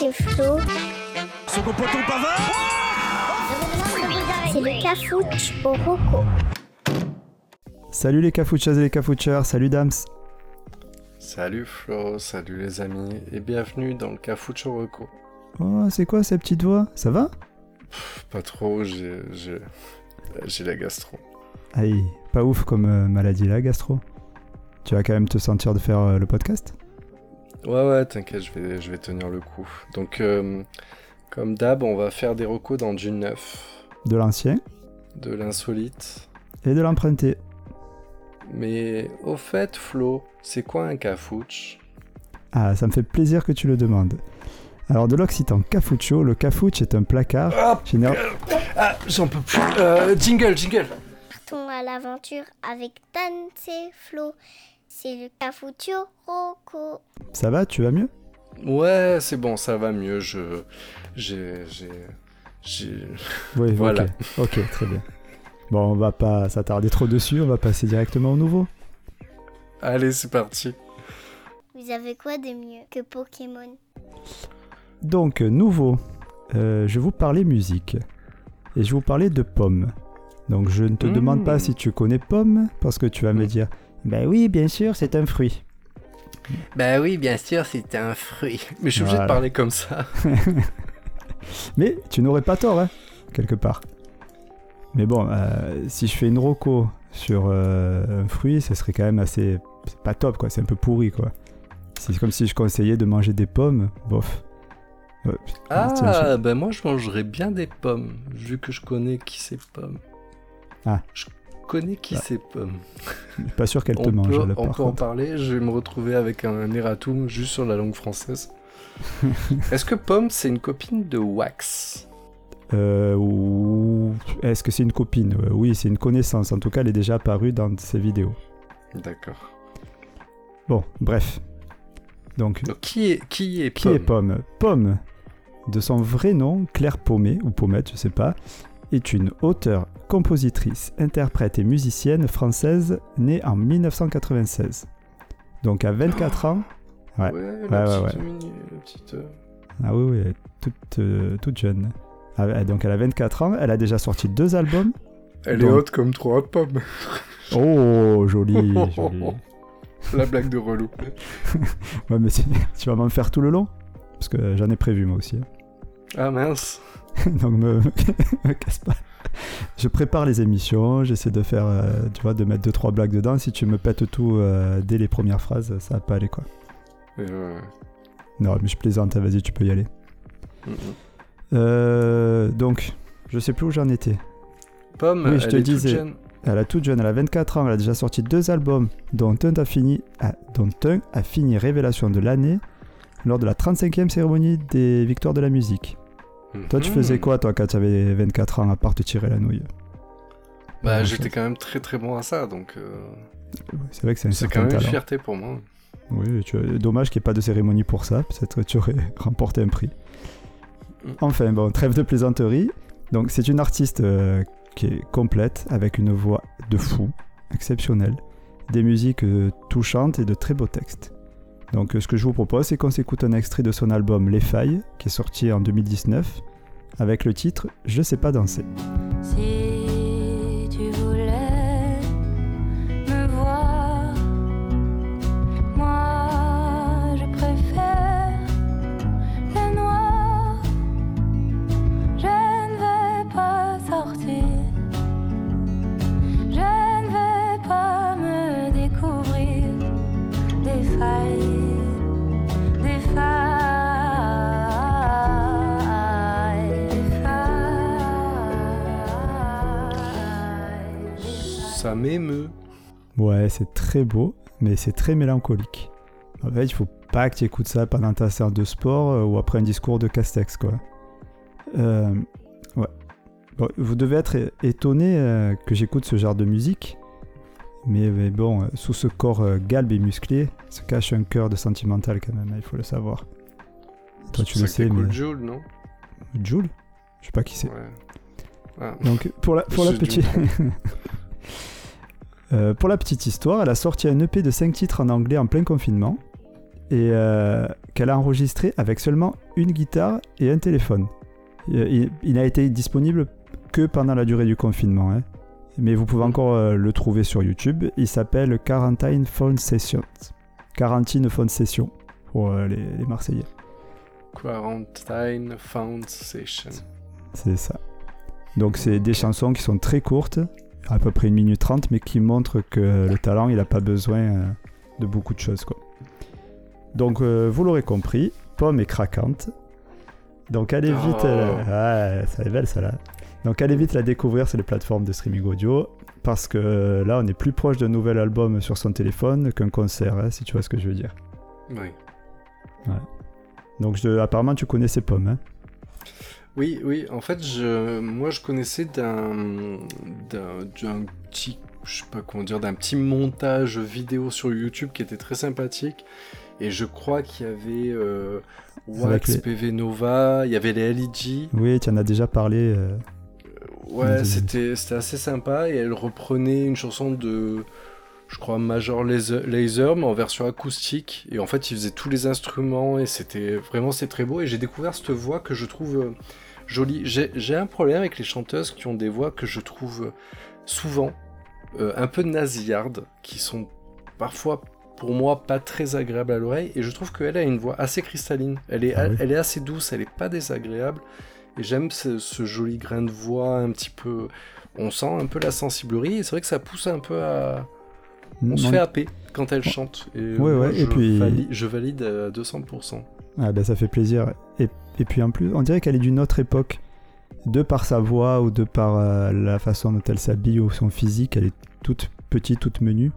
c'est Flo. Second poteau Pavard C'est le cafouche au roco. Salut les cafouchas et les cafoucheurs, salut Dams. Salut Flo, salut les amis, et bienvenue dans le Cafucho Reco. Oh, c'est quoi cette petite voix? Ça va? Pff, Pas trop, j'ai, j'ai, j'ai la gastro. Aïe, pas ouf comme euh, maladie là, gastro. Tu vas quand même te sentir de faire euh, le podcast? Ouais, ouais, t'inquiète, je vais, je vais tenir le coup. Donc, euh, comme d'hab, on va faire des recos dans du neuf, De l'ancien de l'insolite. et de l'emprunté. Mais au fait, Flo, c'est quoi un cafouche? Ah, ça me fait plaisir que tu le demandes. Alors de l'occitan cafucho, le cafouche est un placard Ah, général... ah j'en peux plus. Euh, jingle, jingle Partons à l'aventure avec Dan, c'est Flo. C'est le cafouche au roco. Ça va, tu vas mieux? Ouais, c'est bon, ça va mieux, je... J'ai... J'ai... J'ai... Oui, Voilà. ok. Ok, très bien. Bon, on va pas s'attarder trop dessus, on va passer directement au nouveau. Allez, c'est parti. Vous avez quoi de mieux que Pokémon? Donc, nouveau, euh, je vais vous parler musique. Et je vais vous parler de pommes. Donc, je ne te Mmh. demande pas si tu connais pomme, parce que tu vas me Mmh. dire, ben oui, bien sûr, c'est un fruit. Bah oui, bien sûr, c'est un fruit. Mais je suis obligé Voilà. de parler comme ça. Mais tu n'aurais pas tort, hein, quelque part. Mais bon, euh, si je fais une roco sur euh, un fruit, ce serait quand même assez... C'est pas top, quoi, c'est un peu pourri, quoi. C'est comme si je conseillais de manger des pommes, bof. Ouais, tiens, Ah, bah moi je mangerais bien des pommes, vu que je connais qui c'est pommes. Ah. Je connais qui Ah. c'est pommes. je pas sûr qu'elle te mange, peut, là, on peut en contre. parler, je vais me retrouver avec un erratum juste sur la langue française. Est-ce que pomme c'est une copine de wax? Euh, ou... Est-ce que c'est une copine? Euh, Oui, c'est une connaissance. En tout cas, elle est déjà apparue dans ses vidéos. D'accord. Bon, bref. Donc, Donc qui est, qui est qui pomme est Pomme? Pomme, de son vrai nom, Claire Pommet, ou Pommette, je sais pas, est une auteure, compositrice, interprète et musicienne française née en 1996. Donc à 24 ans. Ouais. Ouais, Ouais, la ouais, petite mini- la petite, euh, Ah oui, oui, elle est toute, euh, toute jeune. Ah, donc elle a 24 ans, elle a déjà sorti deux albums. Elle Donc- est haute comme trois pommes. Oh, joli, joli. la blague de relou. Ouais, mais tu, tu vas m'en faire tout le long? Parce que j'en ai prévu moi aussi. hein. Ah mince. Donc me, me casse pas. Je prépare les émissions, j'essaie de faire, euh, tu vois, de mettre deux trois blagues dedans. Si tu me pètes tout euh, dès les premières phrases, ça va pas aller quoi. Euh, Non, mais je plaisante, vas-y, tu peux y aller. Euh, donc, je sais plus où j'en étais. Pomme, Oui, je elle te est toute disais. jeune. Elle a toute jeune, elle a 24 ans, elle a déjà sorti deux albums, dont un a fini, ah, dont un a fini révélation de l'année lors de la 35e cérémonie des victoires de la musique. Toi, tu Mhm. faisais quoi, toi, quand tu avais 24 ans, à part te tirer la nouille Bah, j'étais quand même très très bon à ça, donc euh, C'est vrai que c'est un c'est certain quand même une fierté pour moi. Oui, tu- dommage qu'il n'y ait pas de cérémonie pour ça. Peut-être que tu aurais remporté un prix. Mm. Enfin, bon, trêve de plaisanterie. Donc, c'est une artiste euh, qui est complète, avec une voix de fou, exceptionnelle, des musiques euh, touchantes et de très beaux textes. Donc, euh, ce que je vous propose, c'est qu'on s'écoute un extrait de son album Les Failles, qui est sorti en 2019, avec le titre Je sais pas danser. M'émeut. Ouais, c'est très beau, mais c'est très mélancolique. En fait, il faut pas que tu écoutes ça pendant ta séance de sport euh, ou après un discours de Castex, quoi. Euh, ouais. Bon, vous devez être étonné euh, que j'écoute ce genre de musique, mais, mais bon, sous ce corps galbe et musclé se cache un cœur de sentimental quand même, hein, il faut le savoir. Toi, tu le sais, mais Joule, non? Jules Je sais pas qui c'est. Ouais. Ah. Donc pour la, pour la petite... Euh, pour la petite histoire, elle a sorti un EP de 5 titres en anglais en plein confinement. et euh, qu'elle a enregistré avec seulement une guitare et un téléphone. Euh, Il, il n'a été disponible que pendant la durée du confinement. hein. Mais vous pouvez encore euh, le trouver sur YouTube. Il s'appelle Quarantine Phone Sessions. Quarantine Phone Session pour les, les Marseillais. Quarantine Found Session. C'est ça. Donc c'est des chansons qui sont très courtes, à peu près une minute trente, mais qui montrent que le talent, il n'a pas besoin euh, de beaucoup de choses. Quoi. Donc euh, vous l'aurez compris, Pomme est craquante. Donc allez vite, Oh. euh, ouais, ça est belle celle-là. Donc allez vite la découvrir sur les plateformes de streaming audio, parce que là on est plus proche d'un nouvel album sur son téléphone qu'un concert, hein, si tu vois ce que je veux dire. Oui. Donc je- apparemment tu connais ces pommes. Hein. Oui, oui, en fait, je, moi je connaissais d'un, d'un, d'un petit, je sais pas comment dire, d'un petit montage vidéo sur YouTube qui était très sympathique. Et je crois qu'il y avait euh, Wax, PV Nova, il y avait les LEG. Oui, tu en as déjà parlé. euh, Ouais, c'était, c'était assez sympa. Et elle reprenait une chanson de, je crois, Major Laser, mais en version acoustique. Et en fait, il faisait tous les instruments et c'était vraiment c'est très beau. Et j'ai découvert cette voix que je trouve euh, jolie. J'ai, un problème avec les chanteuses qui ont des voix que je trouve euh, souvent euh, un peu nasillardes, qui sont parfois pour moi pas très agréables à l'oreille. Et je trouve qu'elle a une voix assez cristalline. Elle est, Ah oui. elle est assez douce, elle est pas désagréable. Et j'aime ce, ce joli grain de voix un petit peu. On sent un peu la sensiblerie et c'est vrai que ça pousse un peu à. On se fait happer quand elle chante. Et Ouais, moi, ouais, et je, puis- valide, je valide à 200%. Ah ben ça fait plaisir. Et, et puis en plus, on dirait qu'elle est d'une autre époque. De par sa voix ou de par euh, la façon dont elle s'habille ou son physique, elle est toute petite, toute menue.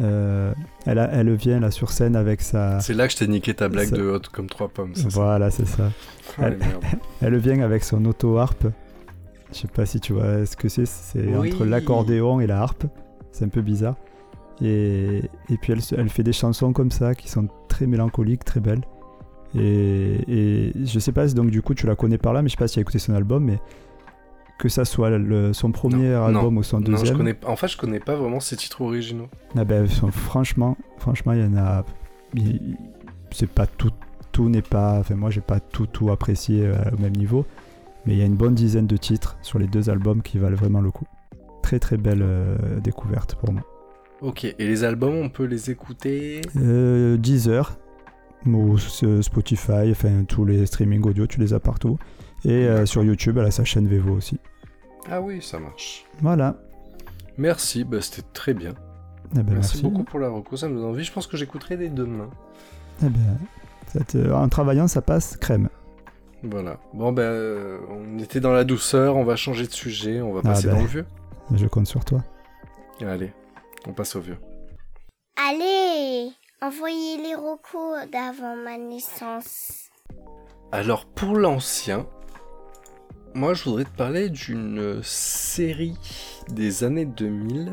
Euh, elle, a- elle vient là sur scène avec sa... C'est là que je t'ai niqué ta blague de haute comme trois pommes. Voilà, c'est ça. Ah. Elle vient avec son auto-harpe. Je sais pas si tu vois ce que c'est. C'est Oui. entre l'accordéon et la harpe. C'est un peu bizarre. Et, et puis elle, fait des chansons comme ça qui sont très mélancoliques, très belles. Et, et je sais pas, si donc du coup tu la connais par là, mais je sais pas si tu as écouté son album, mais que ça soit le- son premier Non, album non, ou son Non, je deuxième, connais... En fait, je connais pas vraiment ses titres originaux. ah ben, franchement, franchement, il y en a. C'est pas tout, tout n'est pas. Enfin, moi, j'ai pas tout, tout apprécié euh, au même niveau, mais il y a une bonne dizaine de titres sur les deux albums qui valent vraiment le coup. Très, très belle euh, découverte pour moi. Ok, et les albums, on peut les écouter Euh, Deezer, ou s- Spotify, enfin tous les streaming audio, tu les as partout. Et euh, sur YouTube, elle a sa chaîne Vevo aussi. Ah oui, ça marche. Voilà. Merci, bah, c'était très bien. Eh ben, merci, merci. beaucoup pour la reco, ça me donne envie. Je pense que j'écouterai dès demain. Eh ça te- en travaillant, ça passe crème. Voilà. Bon, ben, euh, on était dans la douceur, on va changer de sujet, on va Ah passer ben. dans le vieux. Je compte sur toi. Allez, on passe au vieux. Allez, envoyez les recos d'avant ma naissance. Alors, pour l'ancien, moi, je voudrais te parler d'une série des années 2000.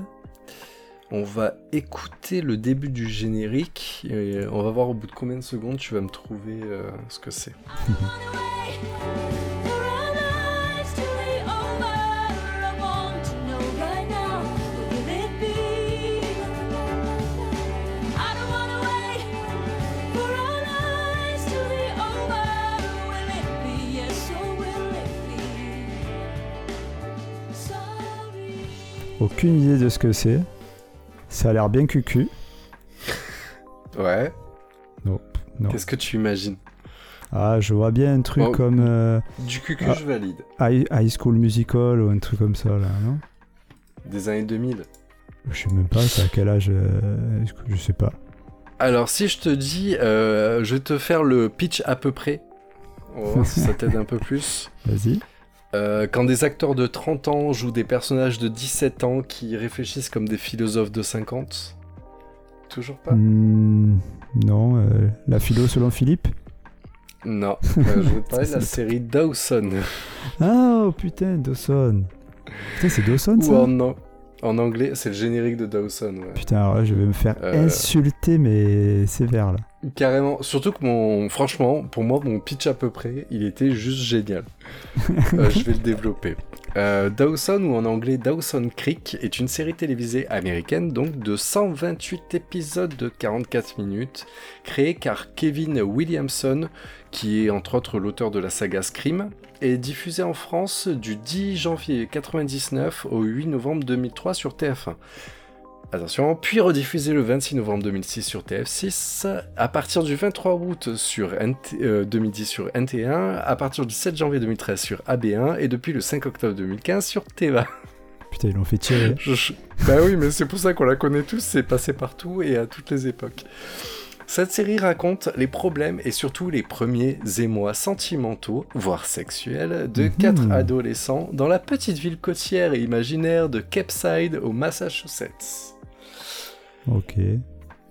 On va écouter le début du générique et on va voir au bout de combien de secondes tu vas me trouver euh, ce que c'est. Aucune idée de ce que c'est. Ça a l'air bien cucu. Ouais. Non. non. Qu'est-ce que tu imagines? Ah, je vois bien un truc Oh. comme euh, Du cul que Ah. je valide. High, High School Musical ou un truc comme ça, là, non? Des années 2000. Je sais même pas, à quel âge euh, Je sais pas. Alors, si je te dis, euh, je vais te faire le pitch à peu près. On va voir si ça t'aide un peu plus. Vas-y. Euh, quand des acteurs de 30 ans jouent des personnages de 17 ans qui réfléchissent comme des philosophes de 50. Toujours pas Hmm, non, euh, la philo selon Philippe Non. Euh, je te parler de la série Dawson. Ah, oh putain, Dawson. Putain, c'est Dawson Ou ça en, en anglais, c'est le générique de Dawson. ouais. Putain, alors là, je vais me faire Euh. insulter, mais sévère là. Carrément. Surtout que mon, franchement, pour moi, mon pitch à peu près, il était juste génial. Euh, je vais le développer. Euh, Dawson, ou en anglais Dawson Creek, est une série télévisée américaine donc de 128 épisodes de 44 minutes, créée par Kevin Williamson, qui est entre autres l'auteur de la saga Scream, et diffusée en France du 10 janvier 99 au 8 novembre 2003 sur TF1. Attention, puis rediffusée le 26 novembre 2006 sur TF6, à partir du 23 août sur NT, euh, 2010 sur NT1, à partir du 7 janvier 2013 sur AB1 et depuis le 5 octobre 2015 sur TVA. Putain, ils l'ont fait tirer. Je- Bah oui, mais c'est pour ça qu'on la connaît tous, c'est passé partout et à toutes les époques. Cette série raconte les problèmes et surtout les premiers émois sentimentaux, voire sexuels, de Mhm. quatre adolescents dans la petite ville côtière et imaginaire de Capeside au Massachusetts. Ok.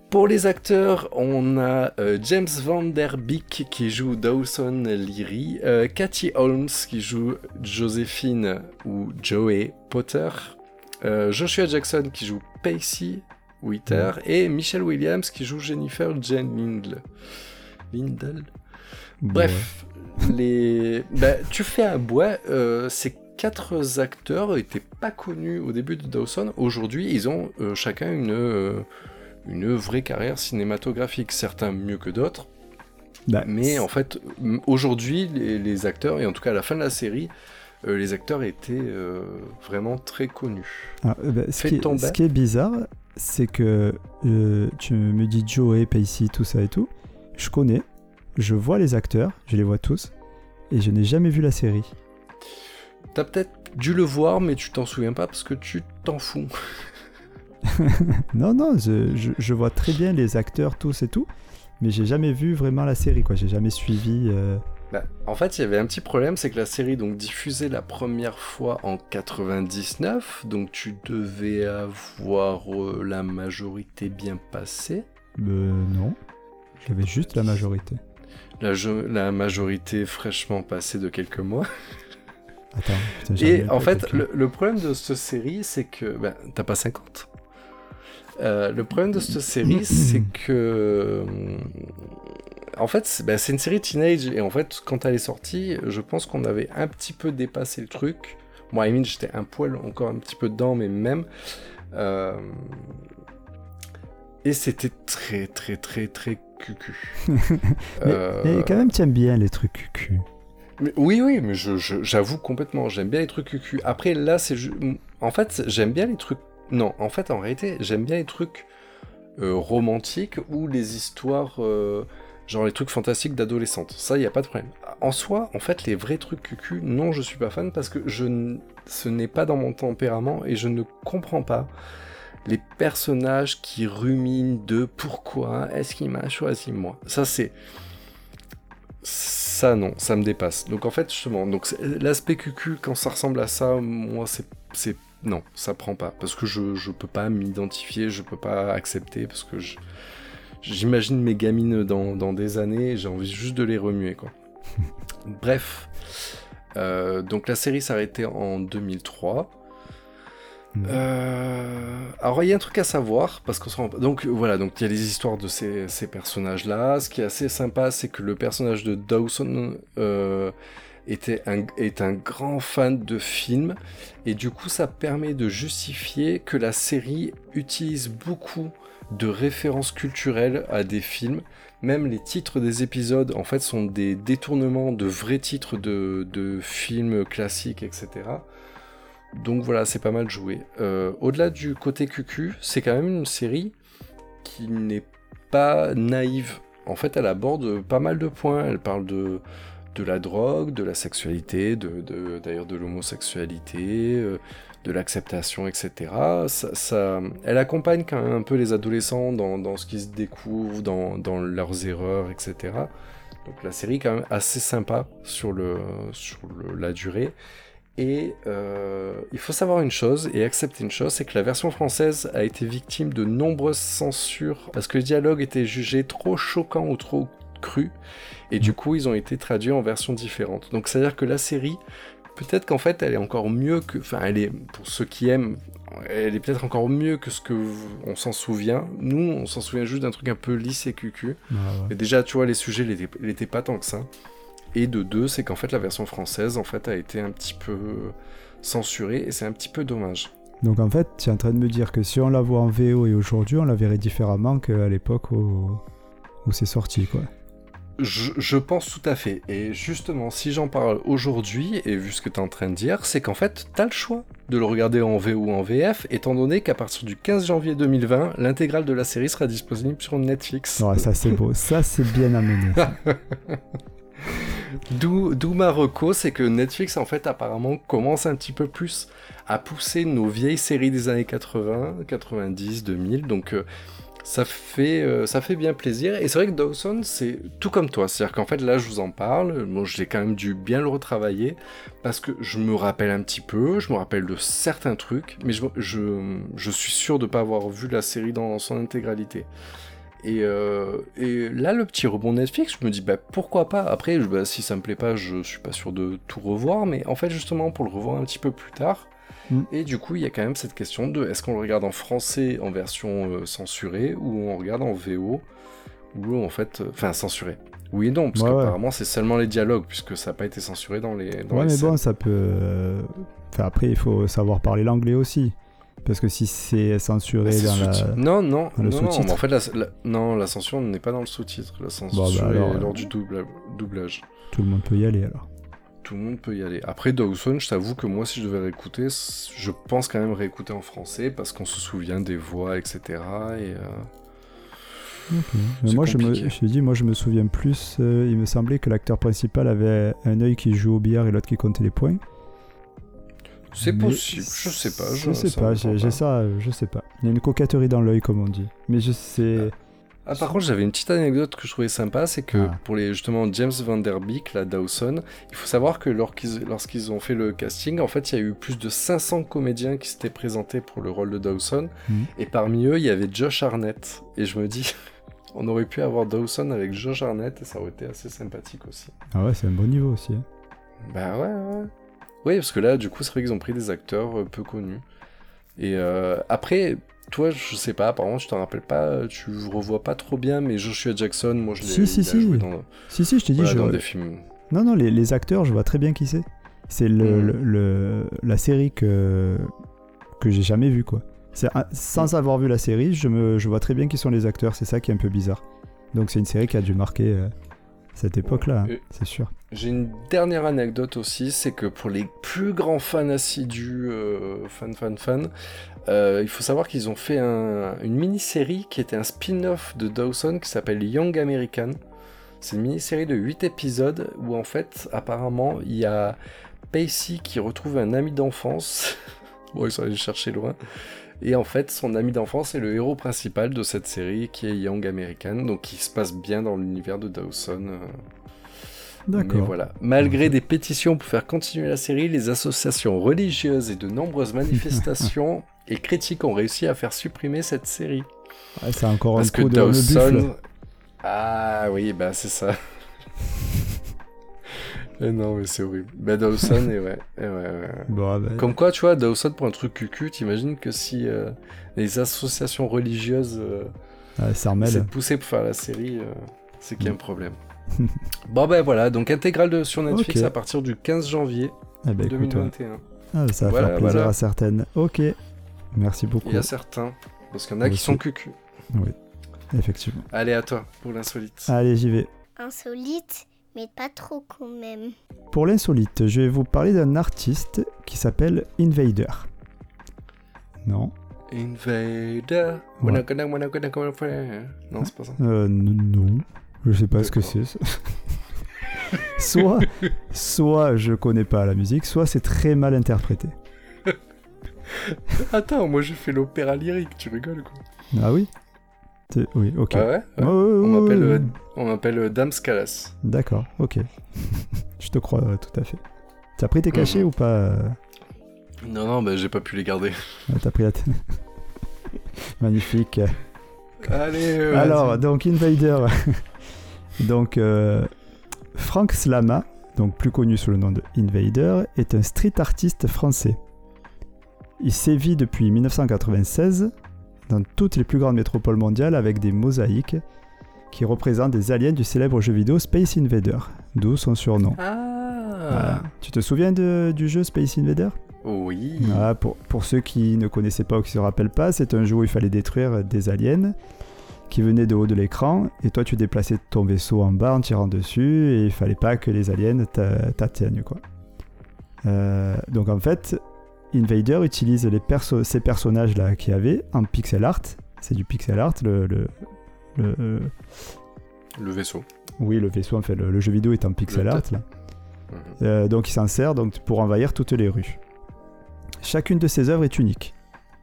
Pour les acteurs, on a euh, James Van Der Beek qui joue Dawson Leary, euh, Cathy Holmes qui joue Joséphine ou Joey Potter, euh, Joshua Jackson qui joue Pacey Witter et Michelle Williams qui joue Jennifer Jane Lindle. Lindle Bref, les... bah, tu fais un bois, euh, ces quatre acteurs étaient pas connus au début de Dawson. Aujourd'hui, ils ont euh, chacun une, euh, une vraie carrière cinématographique, certains mieux que d'autres. Bah, Mais en fait, aujourd'hui, les, les acteurs, et en tout cas à la fin de la série, euh, les acteurs étaient vraiment très connus. Ah, bah, ce, qui est, tomber. ce qui est bizarre, c'est que tu me dis Joey, Pacey, tout ça et tout. Je connais, je vois les acteurs, je les vois tous, et je n'ai jamais vu la série. T'as peut-être dû le voir, mais tu t'en souviens pas parce que tu t'en fous. Non, non, je, je- je vois très bien les acteurs tous et tout, mais j'ai jamais vu vraiment la série, quoi. J'ai jamais suivi. euh, Bah, en fait, il y avait un petit problème, c'est que la série donc diffusée la première fois en 99, donc tu devais avoir euh, la majorité bien passée. euh, non, j'avais juste la majorité. La, jo- la majorité fraîchement passée de quelques mois. Attends, putain, j'arrive Et en fait, le, le problème de cette série, c'est que. Ben, t'as pas 50 Euh, Le problème de cette série, c'est que. euh, En fait, c'est ben, c'est une série teenage, et en fait, quand elle est sortie, je pense qu'on avait un petit peu dépassé le truc. Moi, I mean, j'étais un poil encore un petit peu dedans, mais même. Euh, Et c'était très, très, très, très cucu. Mais, Euh, mais quand même, t'aimes bien les trucs cucu. Oui, oui, mais j'avoue complètement, j'aime bien les trucs cucu. Après, là, c'est... En fait, j'aime bien les trucs... Non, en fait, en réalité, j'aime bien les trucs euh, romantiques ou les histoires... euh, Genre les trucs fantastiques d'adolescentes. Ça, il n'y a pas de problème. En soi, en fait, les vrais trucs cucu, non, je suis pas fan parce que je ce n'est pas dans mon tempérament et je ne comprends pas les personnages qui ruminent de pourquoi est-ce qu'il m'a choisi moi. Ça, c'est... Ça non, ça me dépasse. Donc en fait justement, donc l'aspect cucu quand ça ressemble à ça, moi c'est non, ça prend pas parce que je je peux pas m'identifier, je peux pas accepter parce que j'imagine mes gamines dans, dans des années, j'ai envie juste de les remuer quoi. Bref, Euh, donc la série s'arrêtait en 2003. Mm. Euh, alors il y a un truc à savoir parce qu'on se rend donc voilà donc il y a les histoires de ces, personnages là. Ce qui est assez sympa c'est que le personnage de Dawson euh, était est un grand fan de films et du coup ça permet de justifier que la série utilise beaucoup de références culturelles à des films. Même les titres des épisodes en fait sont des détournements de vrais titres de films classiques etc. Donc voilà, c'est pas mal joué. Euh, Au-delà du côté cucu, c'est quand même une série qui n'est pas naïve. En fait, elle aborde pas mal de points. Elle parle de, la drogue, de la sexualité, d'ailleurs de l'homosexualité, euh, de l'acceptation, etc. Ça, ça- elle accompagne quand même un peu les adolescents dans, ce qu'ils se découvrent, dans, leurs erreurs, etc. Donc la série est quand même assez sympa sur, la durée. Et euh, il faut savoir une chose et accepter une chose, c'est que la version française a été victime de nombreuses censures parce que le dialogue était jugé trop choquant ou trop cru. Et du coup, ils ont été traduits en versions différentes. Donc, c'est-à-dire que la série, peut-être qu'en fait, elle est encore mieux que. Enfin, elle est, pour ceux qui aiment, elle est peut-être encore mieux que ce que on s'en souvient. Nous, on s'en souvient juste d'un truc un peu lisse et cucu. Ah ouais. Mais déjà, tu vois, les sujets, étaient pas tant que ça. Et de deux, c'est qu'en fait la version française en fait a été un petit peu censurée et c'est un petit peu dommage. Donc en fait, tu es en train de me dire que si on la voit en VO et aujourd'hui, on la verrait différemment qu'à l'époque où, où c'est sorti, quoi. Je, je pense tout à fait. Et justement, si j'en parle aujourd'hui, et vu ce que tu es en train de dire, c'est qu'en fait, tu as le choix de le regarder en VO ou en VF, étant donné qu'à partir du 15 janvier 2020, l'intégrale de la série sera disponible sur Netflix. Ouais, ça c'est beau, ça c'est bien amené. D'où d'où ma reco, c'est que Netflix, en fait, apparemment, commence un petit peu plus à pousser nos vieilles séries des années 80, 90, 2000. Donc, euh, ça, fait, euh, ça fait bien plaisir. Et c'est vrai que Dawson, c'est tout comme toi. C'est-à-dire qu'en fait, là, je vous en parle. Bon, j'ai quand même dû bien le retravailler parce que je me rappelle un petit peu, je me rappelle de certains trucs, mais je, je, je suis sûr de ne pas avoir vu la série dans son intégralité. Et, euh, et là, le petit rebond Netflix, je me dis, bah, pourquoi pas? Après, je- bah, si ça me plaît pas, je suis pas sûr de tout revoir, mais en fait, justement, pour le revoir un petit peu plus tard. Mm. Et du coup, il y a quand même cette question de est-ce qu'on le regarde en français en version euh, censurée ou on regarde en VO ou en fait, euh, enfin censuré. Oui et non, parce Ouais, ouais. qu'apparemment c'est seulement les dialogues puisque ça n'a pas été censuré dans les. Dans Ouais, les mais bon, ça peut. euh, Enfin, après, il faut savoir parler l'anglais aussi. Parce que si c'est censuré c'est dans la. Non, non, dans le non, non, en fait, la, la- non, la censure n'est pas dans le sous-titre. La censure Bon, bah, alors, est euh, lors du doubla- doublage. Tout le monde peut y aller alors. Tout le monde peut y aller. Après Dawson, je t'avoue que moi, si je devais réécouter, je pense quand même réécouter en français parce qu'on se souvient des voix, etc. Et euh, moi, je me, je te dis, moi, je me souviens plus. euh, il me semblait que l'acteur principal avait un œil qui joue au billard et l'autre qui comptait les points. C'est possible. Je sais pas. Je sais ça pas, j'ai ça, je sais pas. Il y a une coquetterie dans l'œil, comme on dit. Mais je sais. Ah, par contre, j'avais une petite anecdote que je trouvais sympa, c'est que Ah. pour les justement James Van Der Beek, la Dawson, il faut savoir que lorsqu'ils lorsqu'ils ont fait le casting, en fait, il y a eu plus de 500 comédiens qui s'étaient présentés pour le rôle de Dawson, Mhm. et parmi eux, il y avait Josh Arnett. Et je me dis, on aurait pu avoir Dawson avec Josh Arnett, et ça aurait été assez sympathique aussi. Ah ouais, c'est un bon niveau aussi. hein. Bah ouais, ouais. Oui, parce que là, du coup, c'est vrai qu'ils ont pris des acteurs euh, peu connus. Et euh, après, toi, je sais pas, apparemment, je t'en rappelle pas, tu revois pas trop bien, mais Joshua Jackson, moi, je l'ai Si, si, si. joué dans, Si, si, je t'ai dit. voilà, je- dans des films. Non, non, les, les acteurs, je vois très bien qui c'est. C'est le, Mhm. le- le- la série que, que j'ai jamais vue, quoi. Un- sans avoir vu la série, je, me, je vois très bien qui sont les acteurs, c'est ça qui est un peu bizarre. Donc c'est une série qui a dû marquer euh, cette époque-là, hein, c'est sûr. J'ai une dernière anecdote aussi, c'est que pour les plus grands fans assidus, euh, fans, fans, fans, euh, il faut savoir qu'ils ont fait un- une mini-série qui était un spin-off de Dawson qui s'appelle Young American. C'est une mini-série de 8 épisodes où en fait, apparemment, il y a Pacey qui retrouve un ami d'enfance. bon, ils sont allés le chercher loin. Et en fait, son ami d'enfance est le héros principal de cette série qui est Young American, donc qui se passe bien dans l'univers de Dawson. euh. D'accord. voilà. Malgré des pétitions pour faire continuer la série, les associations religieuses et de nombreuses manifestations et critiques ont réussi à faire supprimer cette série. Ouais, c'est encore Parce un que coup de me buffle. Dawson. Ah oui, bah c'est ça. Eh non, mais c'est horrible. Bah Dawson, et ouais. et ouais, ouais. Bon, bah, Comme quoi, tu vois, Dawson pour un truc cucu, t'imagines que si euh, les associations religieuses euh, essaient de pousser pour faire la série, euh, c'est qu'il y a un problème. bon ben voilà, donc intégrale de, sur Netflix à partir du 15 janvier Eh ben, écoute, ouais. 2021. Ah, ça va Voilà, faire plaisir voilà. à certaines. Ok, merci beaucoup. Il y a certains, parce qu'il y en a qui sont cucu. Effectivement. Allez, à toi, pour l'insolite. Allez, j'y vais. Insolite, mais pas trop quand même. Pour l'insolite, je vais vous parler d'un artiste qui s'appelle Invader. Non Invader. Ouais. Gonna. Non, c'est pas ça. Euh, non. Je sais pas ce que c'est. soit, soit je connais pas la musique, soit c'est très mal interprété. Attends, moi j'ai fait l'opéra lyrique, tu rigoles quoi. Ah oui? Oui, ok. Ah ouais, ouais. On m'appelle euh, on m'appelle Dame Scalas. D'accord, ok. je te crois tout à fait. T'as pris tes cachets Mhm. ou pas euh Non, non, bah j'ai pas pu les garder. Ouais, T'as pris la tête. Magnifique. Allez, euh, Alors, donc Invader. donc, euh, Frank Slama, donc plus connu sous le nom de Invader, est un street artiste français. Il sévit depuis 1996 dans toutes les plus grandes métropoles mondiales avec des mosaïques qui représentent des aliens du célèbre jeu vidéo Space Invader. d'où son surnom. Ah Voilà. Tu te souviens de- du jeu Space Invader Oui. Voilà, pour, pour ceux qui ne connaissaient pas ou qui ne se rappellent pas, c'est un jeu où il fallait détruire des aliens qui venaient de haut de l'écran et toi tu déplaçais ton vaisseau en bas en tirant dessus et il fallait pas que les aliens t'a- t'atteignent quoi. Euh, donc en fait, Invader utilise les perso- ces personnages là qu'il y avait en pixel art. C'est du pixel art, le, le, le- euh, Le vaisseau. oui le vaisseau en fait, le, le jeu vidéo est en pixel art là. Mhm. Euh, donc il s'en sert donc, pour envahir toutes les rues. Chacune de ses œuvres est unique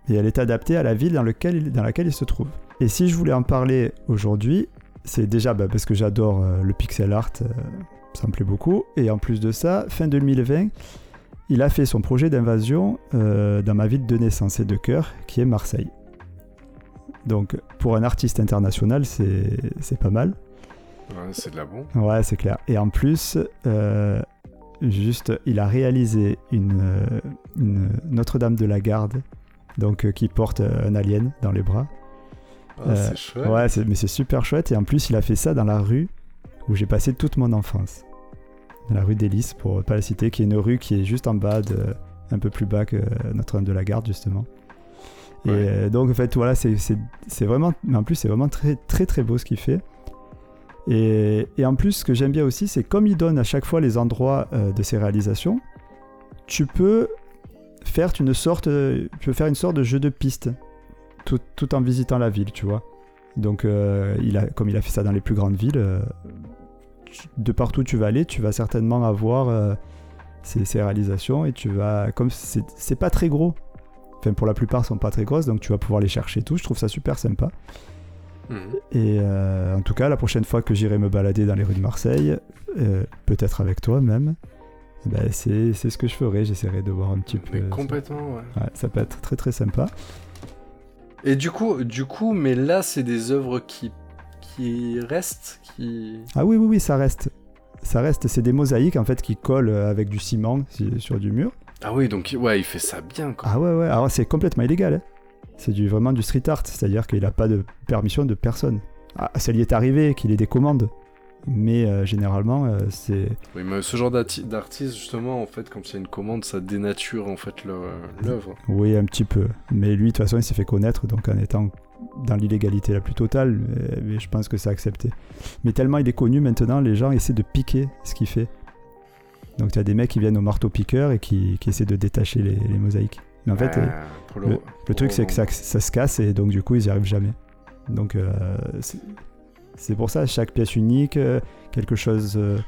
et elle est adaptée à la ville dans, lequel il- dans laquelle il se trouve. Et si je voulais en parler aujourd'hui, c'est déjà bah, parce que j'adore euh, le pixel art, euh, ça me plaît beaucoup. Et en plus de ça, fin 2020, il a fait son projet d'invasion euh, dans ma ville de naissance et de cœur, qui est Marseille. Donc pour un artiste international, c'est pas mal. Ouais, c'est de la bombe. Ouais, c'est clair. Et en plus, euh, juste, il a réalisé une, euh, une Notre-Dame de la Garde, donc euh, qui porte un alien dans les bras. Ah, c'est chouette. Ouais, mais c'est super chouette. Et en plus, il a fait ça dans la rue où j'ai passé toute mon enfance. La rue d'Hélice, pour pas la citer, qui est une rue qui est juste en bas, de, un peu plus bas que Notre-Dame de la Garde, justement. Et Ouais. euh, donc, en fait, voilà, c'est vraiment. Mais en plus, c'est vraiment très, très, très beau ce qu'il fait. Et, et en plus, ce que j'aime bien aussi, c'est comme il donne à chaque fois les endroits euh, de ses réalisations, tu peux faire une sorte, tu peux faire une sorte de jeu de piste, tout, tout en visitant la ville, tu vois. Donc, euh, il a, comme il a fait ça dans les plus grandes villes, euh, tu- de partout où tu vas aller, tu vas certainement avoir euh, ces, ces réalisations et tu vas, comme c'est pas très gros, enfin pour la plupart, sont pas très grosses, donc tu vas pouvoir les chercher et tout. Je trouve ça super sympa. Mhm. Et euh, en tout cas, la prochaine fois que j'irai me balader dans les rues de Marseille, euh, peut-être avec toi même, ben, c'est ce que je ferai. J'essaierai de voir un petit peu. Mais ça. complètement, ouais. Ouais, ça peut être très très sympa. Et du coup, du coup, mais là, c'est des œuvres qui, qui restent, qui. Ah oui, oui, oui, ça reste. Ça reste, c'est des mosaïques en fait qui collent euh, avec du ciment sur du mur. Ah oui, donc ouais, il fait ça bien, quoi. Ah ouais, ouais, alors c'est complètement illégal. hein. C'est du, vraiment du street art, c'est-à-dire qu'il n'a pas de permission de personne. Ah, ça lui est arrivé qu'il ait des commandes, mais euh, généralement, euh, c'est. Oui, mais ce genre d'arti- d'artiste, justement, en fait, quand il y a une commande, ça dénature en fait l'œuvre. Oui, un petit peu. Mais lui, de toute façon, il s'est fait connaître, donc en étant dans l'illégalité la plus totale, mais, je pense que c'est accepté. Mais tellement il est connu maintenant, les gens essaient de piquer ce qu'il fait. Donc il y a des mecs qui viennent au marteau-piqueur et qui, qui essaient de détacher les, les mosaïques. Mais en fait, Ah, euh, pour le, le truc, c'est que ça, ça se casse et donc du coup, ils n'y arrivent jamais. Donc euh, c'est- pour ça, chaque pièce unique, euh, quelque chose euh,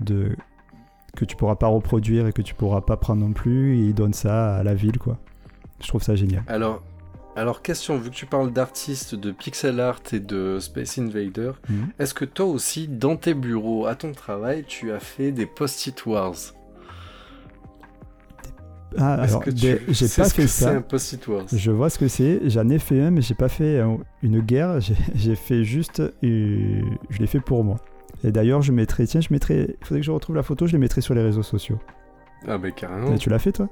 de que tu pourras pas reproduire et que tu pourras pas prendre non plus, et ils donnent ça à la ville, quoi. Je trouve ça génial. Alors, alors, question, vu que tu parles d'artistes, de pixel art et de Space Invader, Mhm. est-ce que toi aussi, dans tes bureaux, à ton travail, tu as fait des post-it wars? Ah, alors, tu j'ai pas ce fait que c'est ça. un post-it wars? Je vois ce que c'est. J'en ai fait un, mais j'ai pas fait un- une guerre. J'ai j'ai fait juste. euh, je l'ai fait pour moi. Et d'ailleurs, je mettrai. Tiens, je mettrai. Il faudrait que je retrouve la photo. Je les mettrai sur les réseaux sociaux. Ah, bah carrément. Et tu l'as fait, toi?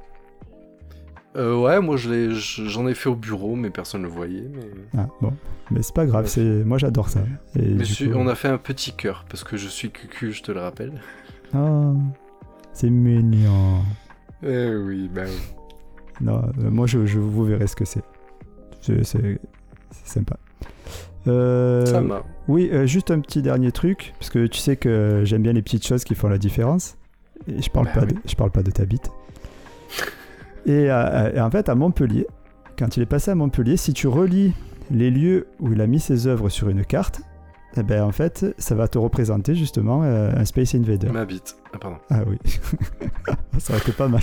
Euh, ouais, moi j'en ai fait au bureau, mais personne ne le voyait. Mais, Ah, bon. Mais c'est pas grave. C'est moi, j'adore ça. Et mais coup- on a fait un petit cœur, parce que je suis cucu, je te le rappelle. Oh, c'est mignon. Eh oui, bah oui. Non, euh, moi, je, je- vous verrez ce que c'est. C'est sympa. Euh, Ça m'a. Oui, euh, juste un petit dernier truc, parce que tu sais que j'aime bien les petites choses qui font la différence. Et je parle, Bah pas, oui. de, je parle pas de ta bite. Et, euh, et en fait, à Montpellier, quand il est passé à Montpellier, si tu relis les lieux où il a mis ses œuvres sur une carte, eh ben, en fait, ça va te représenter justement euh, un Space Invader. Ma bite. Ah, pardon. Ah oui, ça aurait été pas mal.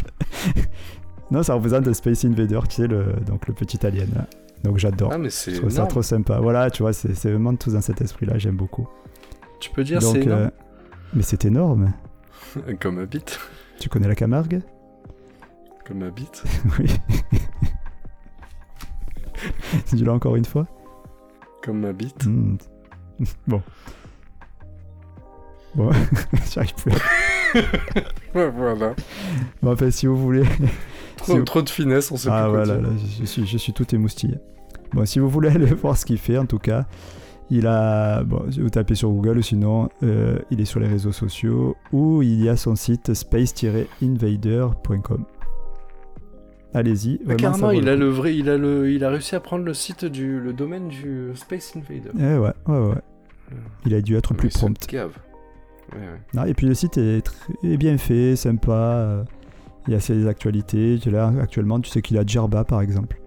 non, ça représente un Space Invader, tu sais, le, donc le petit alien. là. Donc j'adore. Ah, mais je c'est. trouve ça trop sympa. Voilà, tu vois, c'est vraiment tout dans cet esprit-là, j'aime beaucoup. Tu peux dire c'est énorme euh, mais c'est énorme. Comme ma bite. Tu connais la Camargue? Comme ma bite. Oui. Dis-le encore une fois? Comme ma bite. Hmm. Bon. Bon, j'arrive plus. à- voilà. Bon, enfin, si vous voulez. Trop, Si vous- trop de finesse, on sait ah plus voilà, là, je, suis, je suis tout émoustillé. Bon, si vous voulez aller voir ce qu'il fait, en tout cas, Il a, bon, vous tapez sur Google ou sinon euh, il est sur les réseaux sociaux ou il y a son site space-invader.com. Allez-y. Ça carrément, il a le vrai, il a le, il a réussi à prendre le site du, le domaine du Space Invader. Eh ouais, ouais, ouais. Il a dû être plus prompt. Cave. Ouais, ouais. Non, et puis le site est, très- bien fait, sympa. euh, Il y a ses actualités. Tu- Là, actuellement, tu sais qu'il a Djerba par exemple.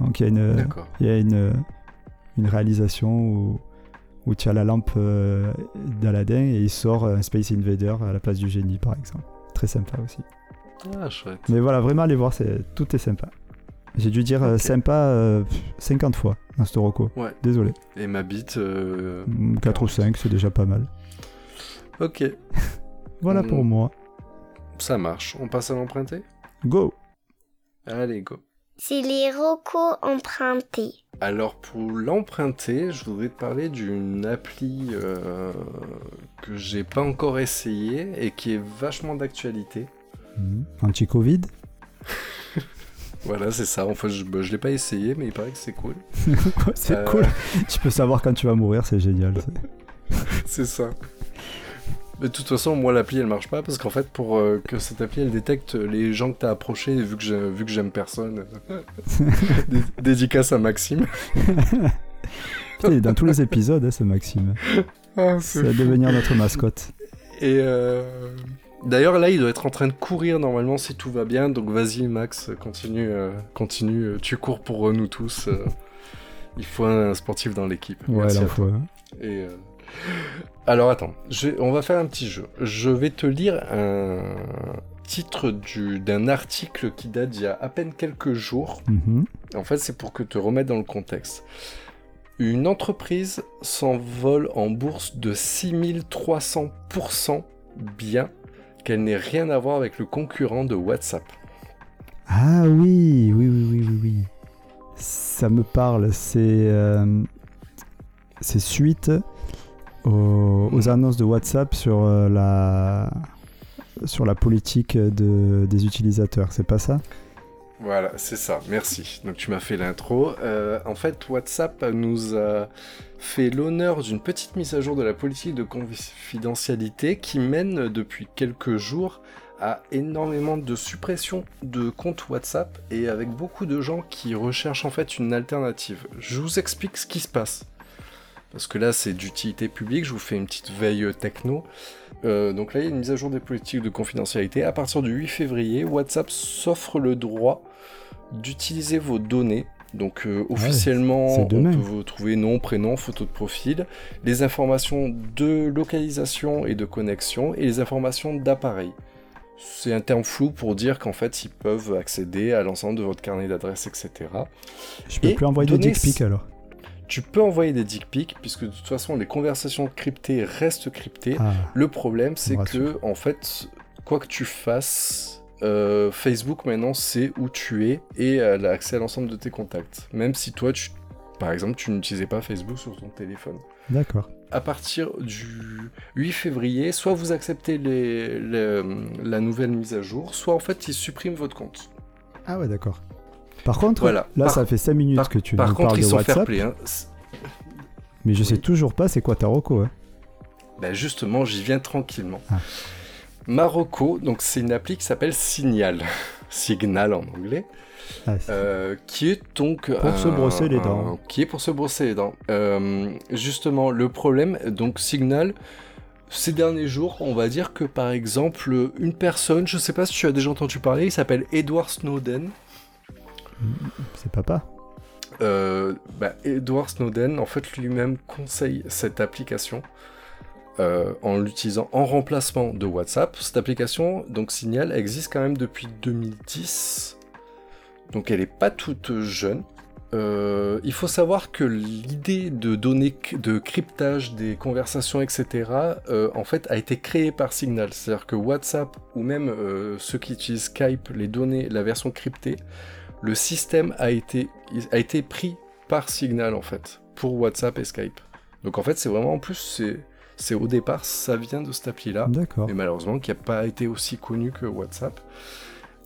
Donc il y a une, il y a une, une réalisation où, où tu as la lampe euh, d'Aladin et il sort un Space Invader à la place du génie par exemple. Très sympa aussi. Ah, chouette. Mais voilà, vraiment allez voir, c'est, tout est sympa. J'ai dû dire euh, sympa euh, pff, 50 fois dans ce Rocco. Ouais. Désolé. Et ma bite. euh, 4 ou 5, c'est déjà pas mal. Ok, Voilà Mm. pour moi. ça marche. On passe à l'emprunter Go Allez, go. C'est les rocos empruntés. Alors pour l'emprunter, je voudrais te parler d'une appli euh, que j'ai pas encore essayé et qui est vachement d'actualité. Mhm. Anti-Covid Voilà, c'est ça. Enfin, je, bah, je l'ai pas essayé, mais il paraît que c'est cool. C'est Euh, cool. Tu peux savoir quand tu vas mourir, c'est génial. c'est- C'est ça. Mais de toute façon, moi, l'appli, elle marche pas parce qu'en fait, pour euh, que cette appli, elle détecte les gens que t'as approchés, vu que j'aime personne. Dé- Dédicace à Maxime. Putain, il est dans tous les épisodes, hein, ce Maxime. Ah, va devenir notre mascotte. Et euh, d'ailleurs, là, il doit être en train de courir normalement si tout va bien. Donc, vas-y, Max, continue, euh, continue. Tu cours pour euh, nous tous. euh. il faut un sportif dans l'équipe. Ouais, Merci à hein. toi. Et alors, attends, je on va faire un petit jeu. Je vais te lire un titre du- d'un article qui date d'il y a à peine quelques jours. Mhm. En fait, c'est pour que te remettre dans le contexte. Une entreprise s'envole en bourse de 6300% bien qu'elle n'ait rien à voir avec le concurrent de WhatsApp. Ah oui, oui, oui, oui, oui, oui. Ça me parle. C'est euh, c'est suite aux, aux annonces de WhatsApp sur euh, la sur la politique de, des utilisateurs. C'est pas ça? Voilà, c'est ça, merci. Donc tu m'as fait l'intro. Euh, en fait, WhatsApp nous a fait l'honneur d'une petite mise à jour de la politique de confidentialité qui mène depuis quelques jours à énormément de suppression de comptes WhatsApp et avec beaucoup de gens qui recherchent en fait une alternative. Je vous explique ce qui se passe. Parce que là, c'est d'utilité publique, je vous fais une petite veille euh, techno. Euh, donc là, il y a une mise à jour des politiques de confidentialité. À partir du 8 février, WhatsApp s'offre le droit d'utiliser vos données. Donc euh, officiellement, on peut vous trouver nom, prénom, photo de profil, les informations de localisation et de connexion et les informations d'appareil. C'est un terme flou pour dire qu'en fait, ils peuvent accéder à l'ensemble de votre carnet d'adresses, etc. Je peux Et plus envoyer de donner dick pic alors. Tu peux envoyer des dick pics, puisque de toute façon, les conversations cryptées restent cryptées. Ah, Le problème, c'est que, en fait, quoi que tu fasses, euh, Facebook maintenant sait où tu es et elle a accès à l'ensemble de tes contacts. Même si toi, tu, par exemple, tu n'utilisais pas Facebook sur ton téléphone. d'accord. À partir du 8 février, soit vous acceptez les- les- la nouvelle mise à jour, soit en fait, ils suppriment votre compte. Ah ouais, d'accord. Par contre, Voilà. là, Par- ça fait 5 minutes Par, que tu par nous contre, parles ils de WhatsApp, play. hein. Mais je sais Oui. toujours pas c'est quoi ta reco. hein. Ben justement, j'y viens tranquillement. Ah. Marocco, donc c'est une appli qui s'appelle Signal, Signal en anglais, Ah, euh, qui est donc Pour se brosser les dents. qui est pour se brosser les dents. Euh, justement, le problème, donc Signal, ces derniers jours, on va dire que par exemple, une personne, je sais pas si tu as déjà entendu parler, il s'appelle Edward Snowden. C'est papa. Euh, bah, Edward Snowden, en fait, lui-même conseille cette application euh, en l'utilisant en remplacement de WhatsApp. Cette application, donc Signal, existe quand même depuis 2010. Donc elle n'est pas toute jeune. Euh, il faut savoir que l'idée de données de cryptage des conversations, etc., en fait, a été créée par Signal. C'est-à-dire que WhatsApp ou même ceux qui utilisent Skype, les données, la version cryptée, le système a été, a été pris par Signal en fait pour WhatsApp et Skype. Donc en fait, c'est vraiment en plus, c'est, c'est au départ, ça vient de cette appli là, D'accord. mais malheureusement qui n'a pas été aussi connu que WhatsApp.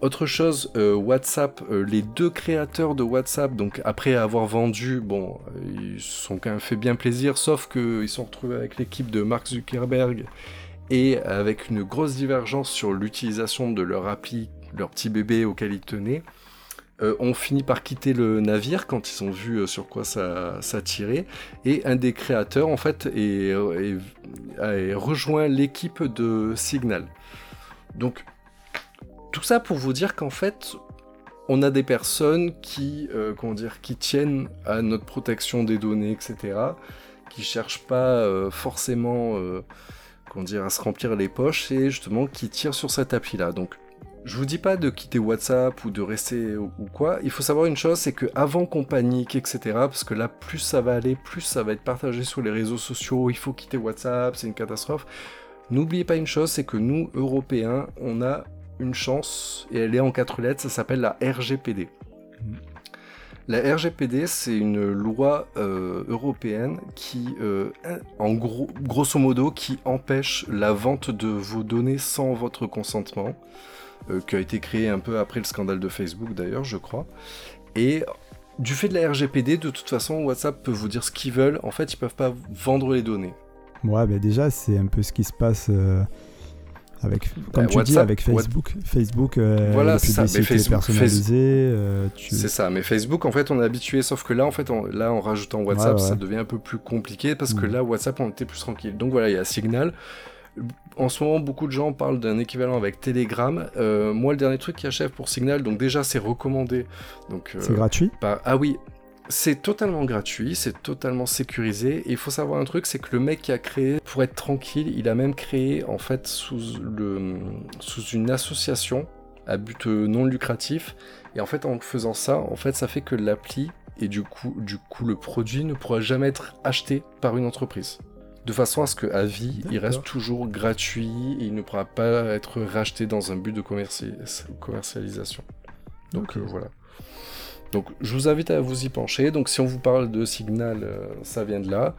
autre chose, euh, WhatsApp, euh, les deux créateurs de WhatsApp, donc après avoir vendu, bon, ils se sont quand même fait bien plaisir, sauf qu'ils sont retrouvés avec l'équipe de Mark Zuckerberg et avec une grosse divergence sur l'utilisation de leur appli, leur petit bébé auquel ils tenaient, euh, ont fini par quitter le navire quand ils ont vu euh, sur quoi ça, ça tirait. Et un des créateurs, en fait, est, rejoint l'équipe de Signal. Donc, tout ça pour vous dire qu'en fait, on a des personnes qui, euh, comment dire, qui tiennent à notre protection des données, etc., qui cherchent pas euh, forcément, comment dire, à se remplir les poches et justement qui tirent sur cette appli-là. Donc, je vous dis pas de quitter WhatsApp ou de rester ou quoi. Il faut savoir une chose, c'est que avant qu'on panique, etc., parce que là, plus ça va aller, plus ça va être partagé sur les réseaux sociaux. Il faut quitter WhatsApp, c'est une catastrophe. N'oubliez pas une chose, c'est que nous, Européens, on a une chance, et elle est en quatre lettres, ça s'appelle la RGPD. La RGPD, c'est une loi euh, européenne qui, euh, en gros, grosso modo, qui empêche la vente de vos données sans votre consentement, qui a été créée un peu après le scandale de Facebook d'ailleurs, je crois. Et du fait de la RGPD, de toute façon, WhatsApp peut vous dire ce qu'ils veulent. En fait, ils peuvent pas vendre les données. Ouais, ben déjà, c'est un peu ce qui se passe euh, avec, comme Bah, tu dis, avec Facebook. Facebook, euh, Voilà, c'est ça, mais Facebook- euh, tu... C'est ça, mais Facebook, en fait, on est habitué, sauf que là, en fait, en, là, en rajoutant WhatsApp, Ouais, ouais. ça devient un peu plus compliqué parce que Mm. là, WhatsApp, on était plus tranquille. Donc voilà, il y a Signal. En ce moment, beaucoup de gens parlent d'un équivalent avec Telegram. Euh, moi, le dernier truc qui achève pour Signal, donc déjà, c'est recommandé. Donc, euh, C'est gratuit par- Ah oui, c'est totalement gratuit, c'est totalement sécurisé. Et il faut savoir un truc, c'est que le mec qui a créé, pour être tranquille, il a même créé en fait sous, le, sous une association à but euh, non lucratif. Et en fait, en faisant ça, en fait, ça fait que l'appli et du coup, du coup, le produit ne pourra jamais être acheté par une entreprise. De façon à ce qu'à vie, il reste toujours gratuit et il ne pourra pas être racheté dans un but de commerci- commercialisation. Donc euh, voilà. Donc je vous invite à vous y pencher. Donc si on vous parle de Signal, euh, ça vient de là.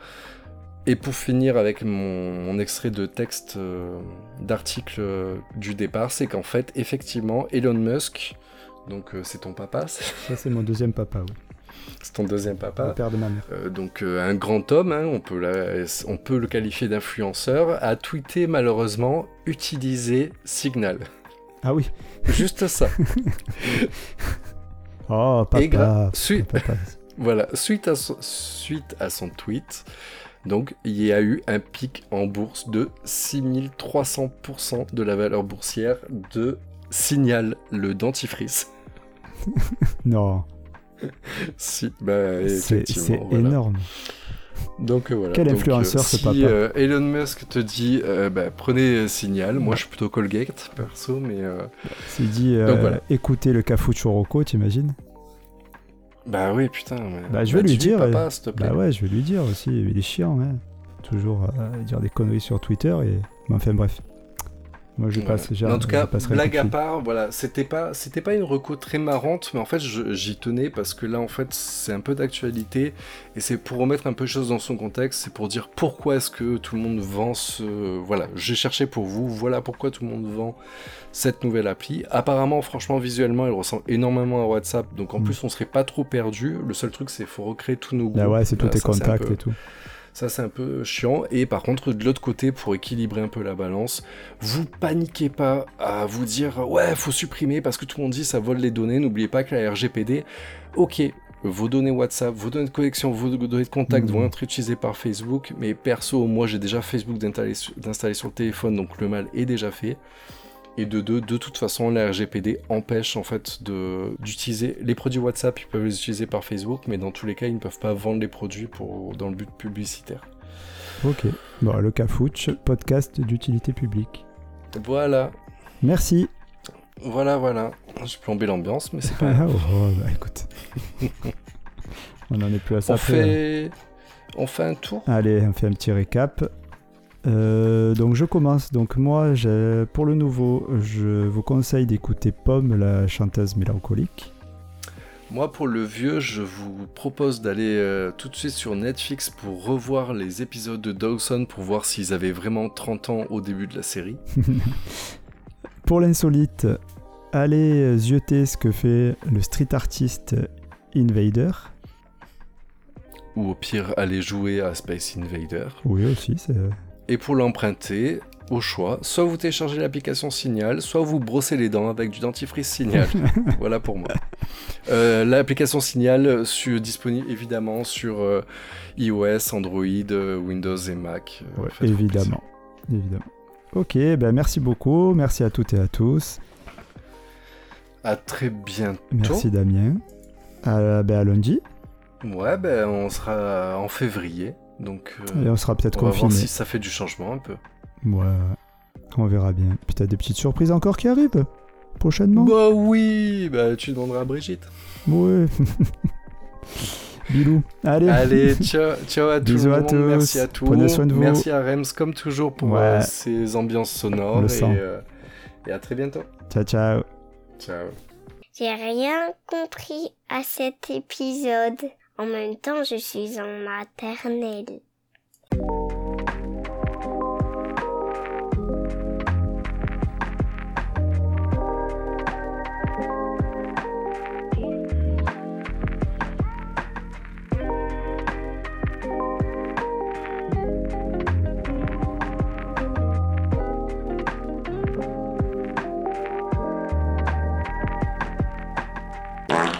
Et pour finir avec mon, mon extrait de texte euh, d'article du départ, c'est qu'en fait, effectivement, Elon Musk, donc c'est ton papa, Ça, c'est mon deuxième papa, oui. C'est ton deuxième le papa, père de ma mère. euh, donc euh, un grand homme, hein, on, peut la- on peut le qualifier d'influenceur, a tweeté malheureusement utiliser Signal. Ah oui. Juste ça. Oh, papa. Et papa, suite- papa. Voilà, suite à, son, suite à son tweet, donc il y a eu un pic en bourse de 6300% de la valeur boursière de Signal, le dentifrice. Non, Si, bah c'est voilà. énorme. Donc euh, voilà. Quel Donc, influenceur, euh, ce si, papa. euh, Elon Musk te dit, euh, bah, prenez Signal. Moi, je suis plutôt Colgate perso, mais euh, S'il dit Donc voilà. écoutez le Cafu Choroko, t'imagines? Bah oui, putain. mais- Bah, je vais lui dire, papa, s'il te plaît? Bah ouais, je vais lui dire aussi, il est chiant, hein. Toujours euh, dire des conneries sur Twitter et. mais Enfin bref. Moi je passe. Mais en tout cas, blague à part, voilà, c'était pas, c'était pas une reco très marrante, mais en fait, j'y tenais parce que là, en fait, c'est un peu d'actualité et c'est pour remettre un peu les choses dans son contexte, c'est pour dire pourquoi est-ce que tout le monde vend ce, voilà, j'ai cherché pour vous, voilà pourquoi tout le monde vend cette nouvelle appli. Apparemment, franchement, visuellement, elle ressemble énormément à WhatsApp, donc en Mm. plus, on serait pas trop perdu. Le seul truc, c'est faut recréer tous nos groupes. Là ouais, c'est tous tes contacts peu- et tout. Ça, c'est un peu chiant. Et par contre, de l'autre côté, pour équilibrer un peu la balance, vous paniquez pas à vous dire ouais, faut supprimer parce que tout le monde dit ça vole les données. N'oubliez pas que la RGPD, ok, vos données WhatsApp, vos données de connexion, vos données de contact Mhm. vont être utilisées par Facebook. Mais perso, moi, j'ai déjà Facebook d'installer sur le téléphone, donc le mal est déjà fait. Et de deux, de toute façon, la RGPD empêche en fait de d'utiliser les produits WhatsApp. Ils peuvent les utiliser par Facebook, mais dans tous les cas, ils ne peuvent pas vendre les produits pour dans le but publicitaire. Ok. Bon, le Cafouche, podcast d'utilité publique. Voilà, Merci. voilà, voilà. J'ai plombé l'ambiance, mais c'est pas. Oh, bah écoute. On en est plus à ça. on hein. fait, on fait un tour. Allez, on fait un petit récap. Euh, donc je commence. Donc moi, pour le nouveau, je vous conseille d'écouter Pomme, la chanteuse mélancolique. Moi, pour le vieux, je vous propose d'aller euh, tout de suite sur Netflix pour revoir les épisodes de Dawson pour voir s'ils avaient vraiment 30 ans au début de la série. Pour l'insolite, allez zioter ce que fait le street artist Invader. Ou au pire, aller jouer à Space Invader. Oui, aussi, c'est. Et pour l'emprunter, au choix, soit vous téléchargez l'application Signal, soit vous brossez les dents avec du dentifrice Signal. voilà pour moi. Euh, l'application Signal sur, disponible évidemment sur euh, iOS, Android, euh, Windows et Mac. Ouais, évidemment. Évidemment. Ok, ben merci beaucoup. Merci à toutes et à tous. À très bientôt. Merci Damien. À, ben, à lundi. Ouais, ben on sera en février. Donc euh, Et on sera peut-être on va voir confiné. si ça fait du changement un peu. Ouais, on verra bien. Puis t'as des petites surprises encore qui arrivent prochainement. Bah oui, bah tu demanderas à Brigitte. Ouais. Bilou. Allez. Allez, ciao, ciao à tout Bisous le à monde. tous. Merci à tous. Prenez soin de vous. Merci à Rems comme toujours pour Ouais. euh, ces ambiances sonores. Et, euh, et à très bientôt. Ciao, ciao. Ciao. J'ai rien compris à cet épisode. En même temps, je suis en maternelle.